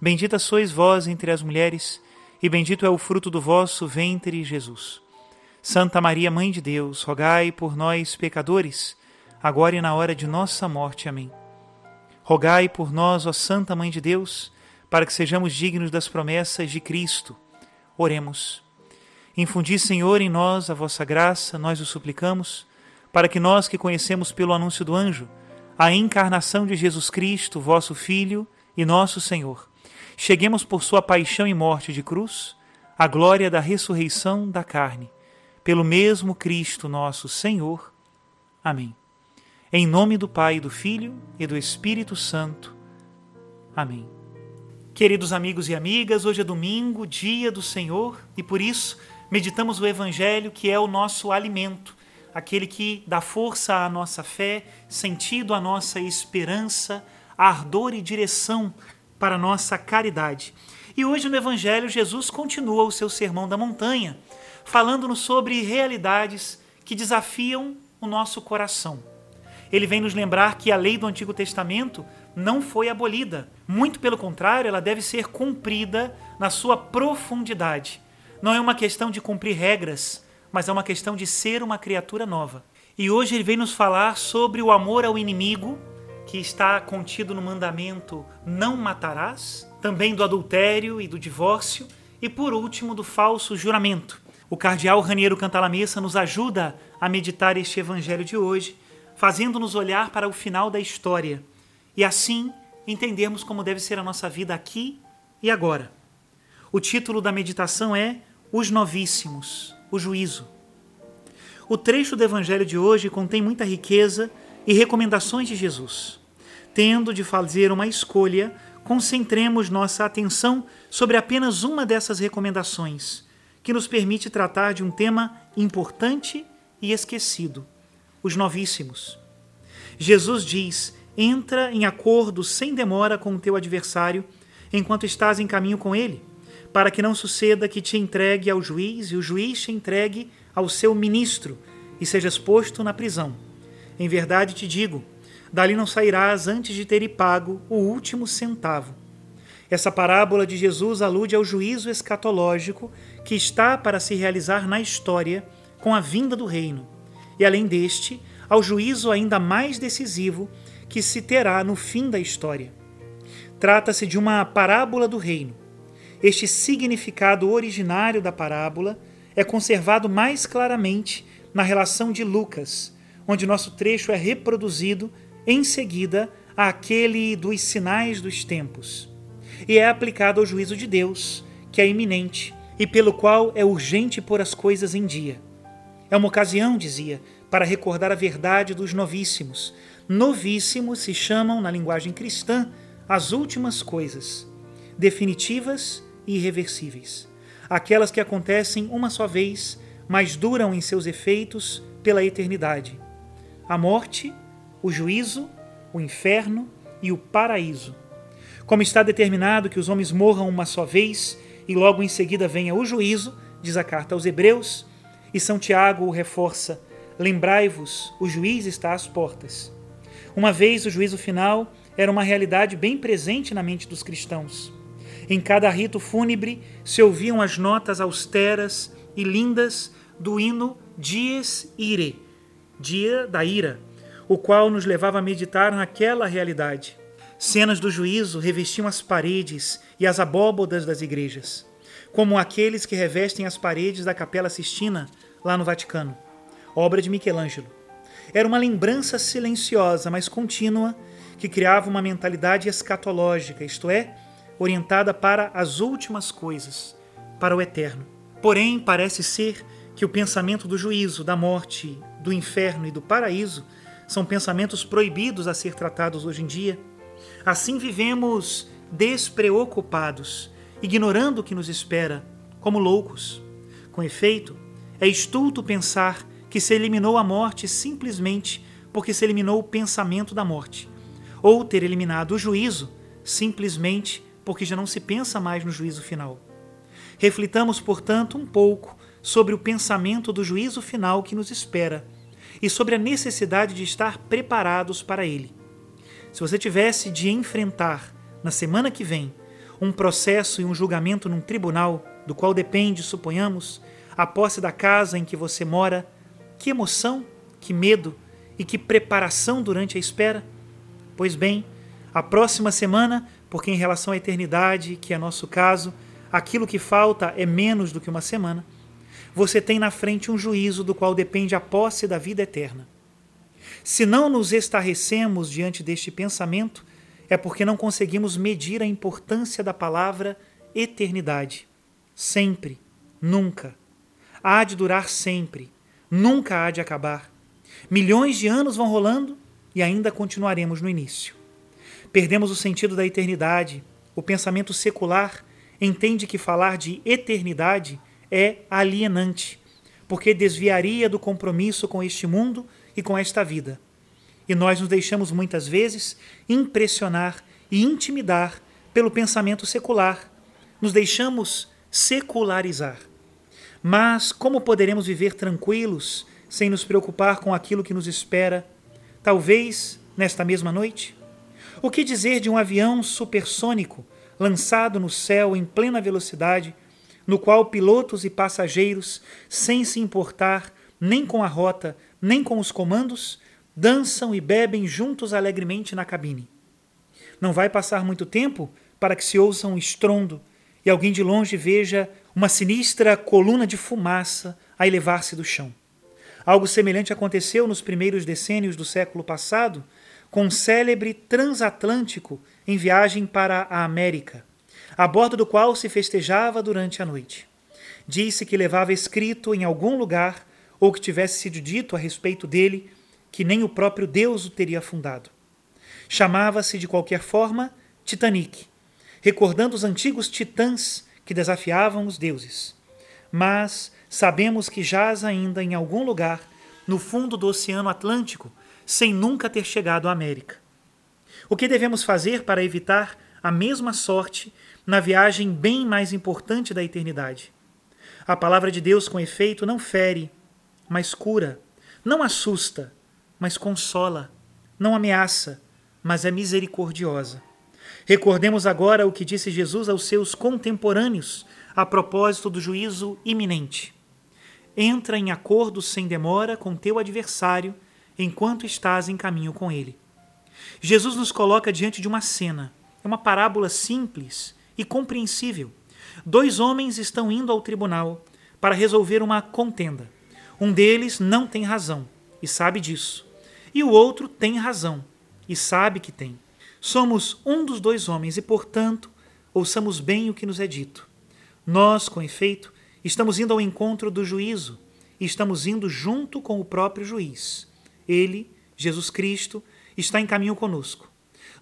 Bendita sois vós entre as mulheres, e bendito é o fruto do vosso ventre, Jesus. Santa Maria, Mãe de Deus, rogai por nós, pecadores, agora e na hora de nossa morte. Amém. Rogai por nós, ó Santa Mãe de Deus, para que sejamos dignos das promessas de Cristo. Oremos. Infundi, Senhor, em nós a vossa graça, nós o suplicamos, para que nós que conhecemos pelo anúncio do anjo a encarnação de Jesus Cristo, vosso Filho e nosso Senhor, cheguemos por sua paixão e morte de cruz à glória da ressurreição da carne, pelo mesmo Cristo nosso Senhor. Amém. Em nome do Pai, do Filho e do Espírito Santo. Amém. Queridos amigos e amigas, hoje é domingo, dia do Senhor, e por isso meditamos o Evangelho, que é o nosso alimento, aquele que dá força à nossa fé, sentido à nossa esperança, ardor e direção para nossa caridade. E hoje no Evangelho, Jesus continua o seu sermão da montanha, falando-nos sobre realidades que desafiam o nosso coração. Ele vem nos lembrar que a lei do Antigo Testamento não foi abolida. Muito pelo contrário, ela deve ser cumprida na sua profundidade. Não é uma questão de cumprir regras, mas é uma questão de ser uma criatura nova. E hoje ele vem nos falar sobre o amor ao inimigo que está contido no mandamento não matarás, também do adultério e do divórcio, e por último do falso juramento. O cardeal Raniero Cantalamessa nos ajuda a meditar este evangelho de hoje, fazendo-nos olhar para o final da história e assim entendermos como deve ser a nossa vida aqui e agora. O título da meditação é Os Novíssimos, o Juízo. O trecho do evangelho de hoje contém muita riqueza e recomendações de Jesus. Tendo de fazer uma escolha, concentremos nossa atenção sobre apenas uma dessas recomendações, que nos permite tratar de um tema importante e esquecido: os novíssimos. Jesus diz: entra em acordo sem demora com o teu adversário enquanto estás em caminho com ele, para que não suceda que te entregue ao juiz e o juiz te entregue ao seu ministro e sejas posto na prisão. Em verdade te digo: dali não sairás antes de ter pago o último centavo. Essa parábola de Jesus alude ao juízo escatológico que está para se realizar na história com a vinda do reino, e além deste, ao juízo ainda mais decisivo que se terá no fim da história. Trata-se de uma parábola do reino. Este significado originário da parábola é conservado mais claramente na relação de Lucas, onde nosso trecho é reproduzido em seguida àquele dos sinais dos tempos, e é aplicado ao juízo de Deus, que é iminente e pelo qual é urgente pôr as coisas em dia. É uma ocasião, dizia, para recordar a verdade dos novíssimos. Novíssimos se chamam, na linguagem cristã, as últimas coisas, definitivas e irreversíveis. Aquelas que acontecem uma só vez, mas duram em seus efeitos pela eternidade. A morte, o juízo, o inferno e o paraíso. Como está determinado que os homens morram uma só vez e logo em seguida venha o juízo, diz a carta aos Hebreus, e São Tiago o reforça: lembrai-vos, o juiz está às portas. Uma vez o juízo final era uma realidade bem presente na mente dos cristãos. Em cada rito fúnebre se ouviam as notas austeras e lindas do hino Dies Irae, dia da ira, o qual nos levava a meditar naquela realidade. Cenas do juízo revestiam as paredes e as abóbodas das igrejas, como aqueles que revestem as paredes da Capela Sistina, lá no Vaticano, obra de Michelangelo. Era uma lembrança silenciosa, mas contínua, que criava uma mentalidade escatológica, isto é, orientada para as últimas coisas, para o eterno. Porém, parece ser que o pensamento do juízo, da morte, do inferno e do paraíso são pensamentos proibidos a ser tratados hoje em dia. Assim vivemos despreocupados, ignorando o que nos espera, como loucos. Com efeito, é estulto pensar que se eliminou a morte simplesmente porque se eliminou o pensamento da morte, ou ter eliminado o juízo simplesmente porque já não se pensa mais no juízo final. Reflitamos, portanto, um pouco sobre o pensamento do juízo final que nos espera e sobre a necessidade de estar preparados para ele. Se você tivesse de enfrentar, na semana que vem, um processo e um julgamento num tribunal, do qual depende, suponhamos, a posse da casa em que você mora, que emoção, que medo e que preparação durante a espera? Pois bem, a próxima semana, porque em relação à eternidade, que é nosso caso, aquilo que falta é menos do que uma semana, você tem na frente um juízo do qual depende a posse da vida eterna. Se não nos estarrecemos diante deste pensamento, é porque não conseguimos medir a importância da palavra eternidade. Sempre, nunca. Há de durar sempre, nunca há de acabar. Milhões de anos vão rolando e ainda continuaremos no início. Perdemos o sentido da eternidade. O pensamento secular entende que falar de eternidade é alienante, porque desviaria do compromisso com este mundo e com esta vida. E nós nos deixamos muitas vezes impressionar e intimidar pelo pensamento secular. Nos deixamos secularizar. Mas como poderemos viver tranquilos sem nos preocupar com aquilo que nos espera, talvez nesta mesma noite? O que dizer de um avião supersônico lançado no céu em plena velocidade? No qual pilotos e passageiros, sem se importar nem com a rota, nem com os comandos, dançam e bebem juntos alegremente na cabine. Não vai passar muito tempo para que se ouça um estrondo e alguém de longe veja uma sinistra coluna de fumaça a elevar-se do chão. Algo semelhante aconteceu nos primeiros decênios do século passado com um célebre transatlântico em viagem para a América a bordo do qual se festejava durante a noite. Disse que levava escrito em algum lugar, ou que tivesse sido dito a respeito dele, que nem o próprio Deus o teria fundado. Chamava-se, de qualquer forma, Titanic, recordando os antigos titãs que desafiavam os deuses. Mas sabemos que jaz ainda em algum lugar no fundo do Oceano Atlântico, sem nunca ter chegado à América. O que devemos fazer para evitar a mesma sorte na viagem bem mais importante da eternidade. A palavra de Deus, com efeito, não fere, mas cura, não assusta, mas consola, não ameaça, mas é misericordiosa. Recordemos agora o que disse Jesus aos seus contemporâneos a propósito do juízo iminente. Entra em acordo sem demora com teu adversário enquanto estás em caminho com ele. Jesus nos coloca diante de uma cena. É uma parábola simples, e compreensível. Dois homens estão indo ao tribunal para resolver uma contenda. Um deles não tem razão e sabe disso, e o outro tem razão e sabe que tem. Somos um dos dois homens e, portanto, ouçamos bem o que nos é dito. Nós, com efeito, estamos indo ao encontro do juízo e estamos indo junto com o próprio juiz. Ele, Jesus Cristo, está em caminho conosco.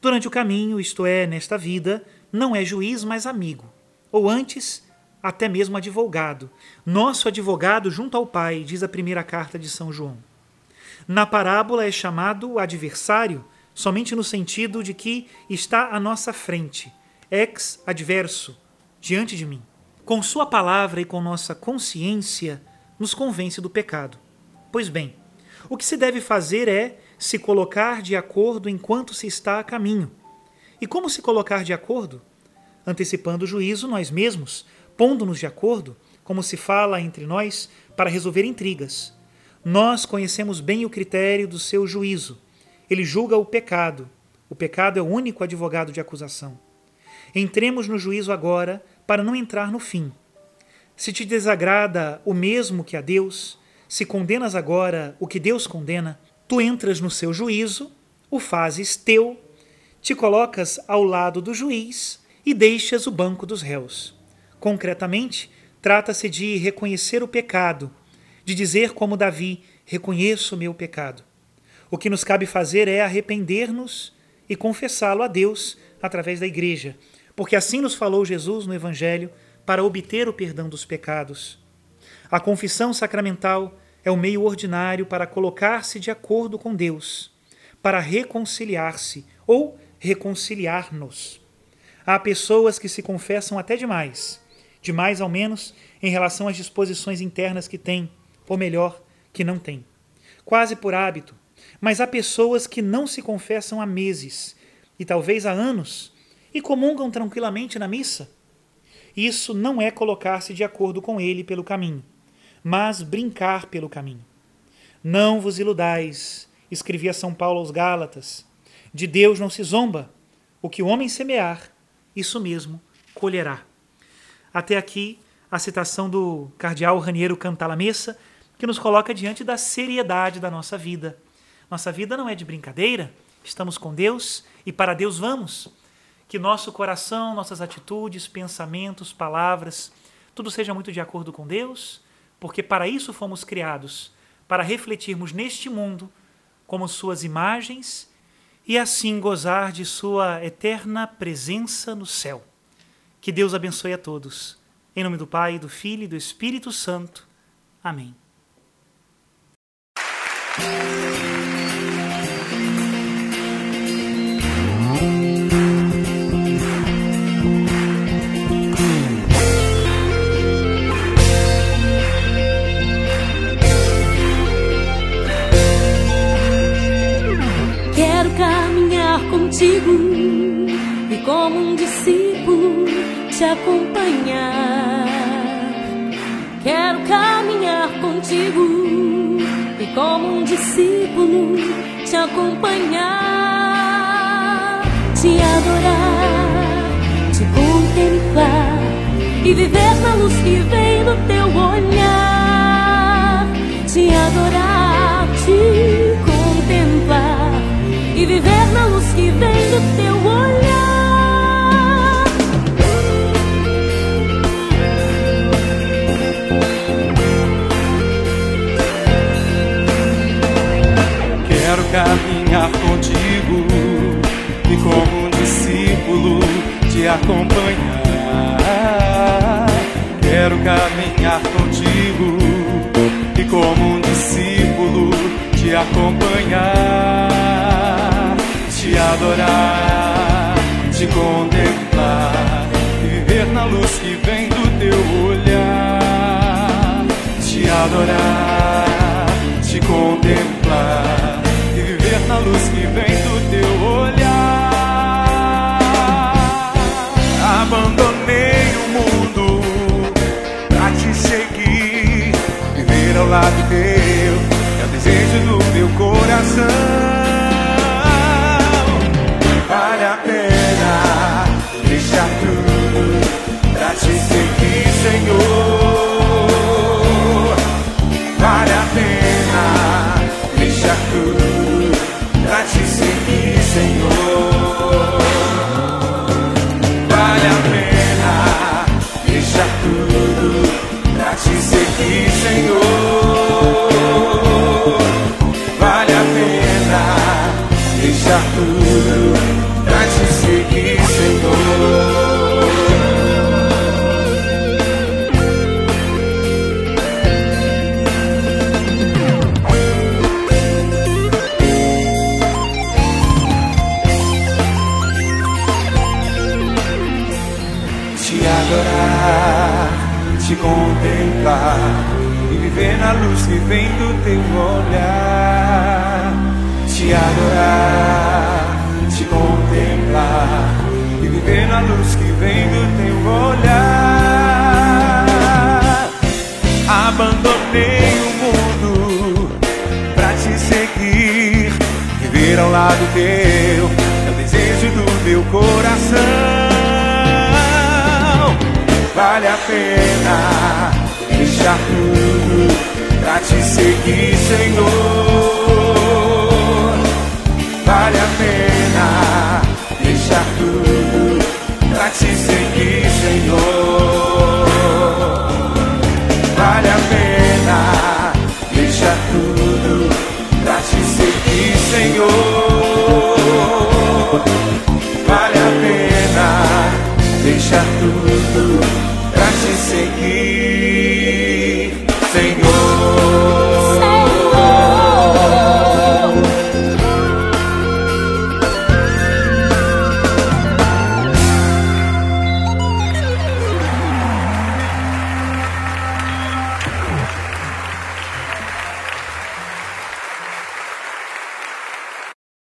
Durante o caminho, isto é, nesta vida, não é juiz, mas amigo, ou antes, até mesmo advogado. Nosso advogado junto ao Pai, diz a primeira carta de São João. Na parábola é chamado adversário somente no sentido de que está à nossa frente, ex adverso, diante de mim. Com Sua palavra e com nossa consciência, nos convence do pecado. Pois bem, o que se deve fazer é se colocar de acordo enquanto se está a caminho e como se colocar de acordo? Antecipando o juízo nós mesmos, pondo-nos de acordo, como se fala entre nós, para resolver intrigas. Nós conhecemos bem o critério do seu juízo. Ele julga o pecado, O pecado é o único advogado de acusação. Entremos no juízo agora para não entrar no fim. Se te desagrada o mesmo que a Deus, se condenas agora o que Deus condena, tu entras no seu juízo, o fazes teu, te colocas ao lado do juiz e deixas o banco dos réus. Concretamente, trata-se de reconhecer o pecado, de dizer como Davi: reconheço o meu pecado. O que nos cabe fazer é arrepender-nos e confessá-lo a Deus através da igreja, porque assim nos falou Jesus no Evangelho para obter o perdão dos pecados. A confissão sacramental é o meio ordinário para colocar-se de acordo com Deus, para reconciliar-se ou reconciliar-nos. Há pessoas que se confessam até demais, demais ao menos em relação às disposições internas que têm, ou melhor, que não têm. Quase por hábito, mas há pessoas que não se confessam há meses e talvez há anos e comungam tranquilamente na missa. Isso não é colocar-se de acordo com ele pelo caminho, mas brincar pelo caminho. Não vos iludais, escrevia São Paulo aos Gálatas. De Deus não se zomba. O que o homem semear, isso mesmo colherá. Até aqui a citação do cardeal Raniero Cantalamessa, que nos coloca diante da seriedade da nossa vida. Nossa vida não é de brincadeira, estamos com Deus e para Deus vamos. Que nosso coração, nossas atitudes, pensamentos, palavras, tudo seja muito de acordo com Deus, porque para isso fomos criados para refletirmos neste mundo como suas imagens e assim gozar de sua eterna presença no céu. Que Deus abençoe a todos. Em nome do Pai, do Filho e do Espírito Santo. Amém. Te acompanhar. Quero caminhar contigo e como um discípulo te acompanhar, te adorar, te contemplar e viver na luz que vem do teu olhar, te adorar, contigo e como um discípulo te acompanhar. Quero caminhar contigo e como um discípulo te acompanhar te adorar, te contemplar e viver na luz que vem do teu olhar. Te adorar, te contemplar luz que vem do teu olhar. Abandonei o mundo pra te seguir, viver ao lado teu é o desejo do meu coração. Te contemplar e viver na luz que vem do teu olhar, te adorar, te contemplar e viver na luz que vem do teu olhar. Abandonei o mundo pra te seguir, viver ao lado teu, é o Vale a pena deixar tudo pra te seguir, Senhor. Vale a pena deixar tudo pra te seguir, Senhor.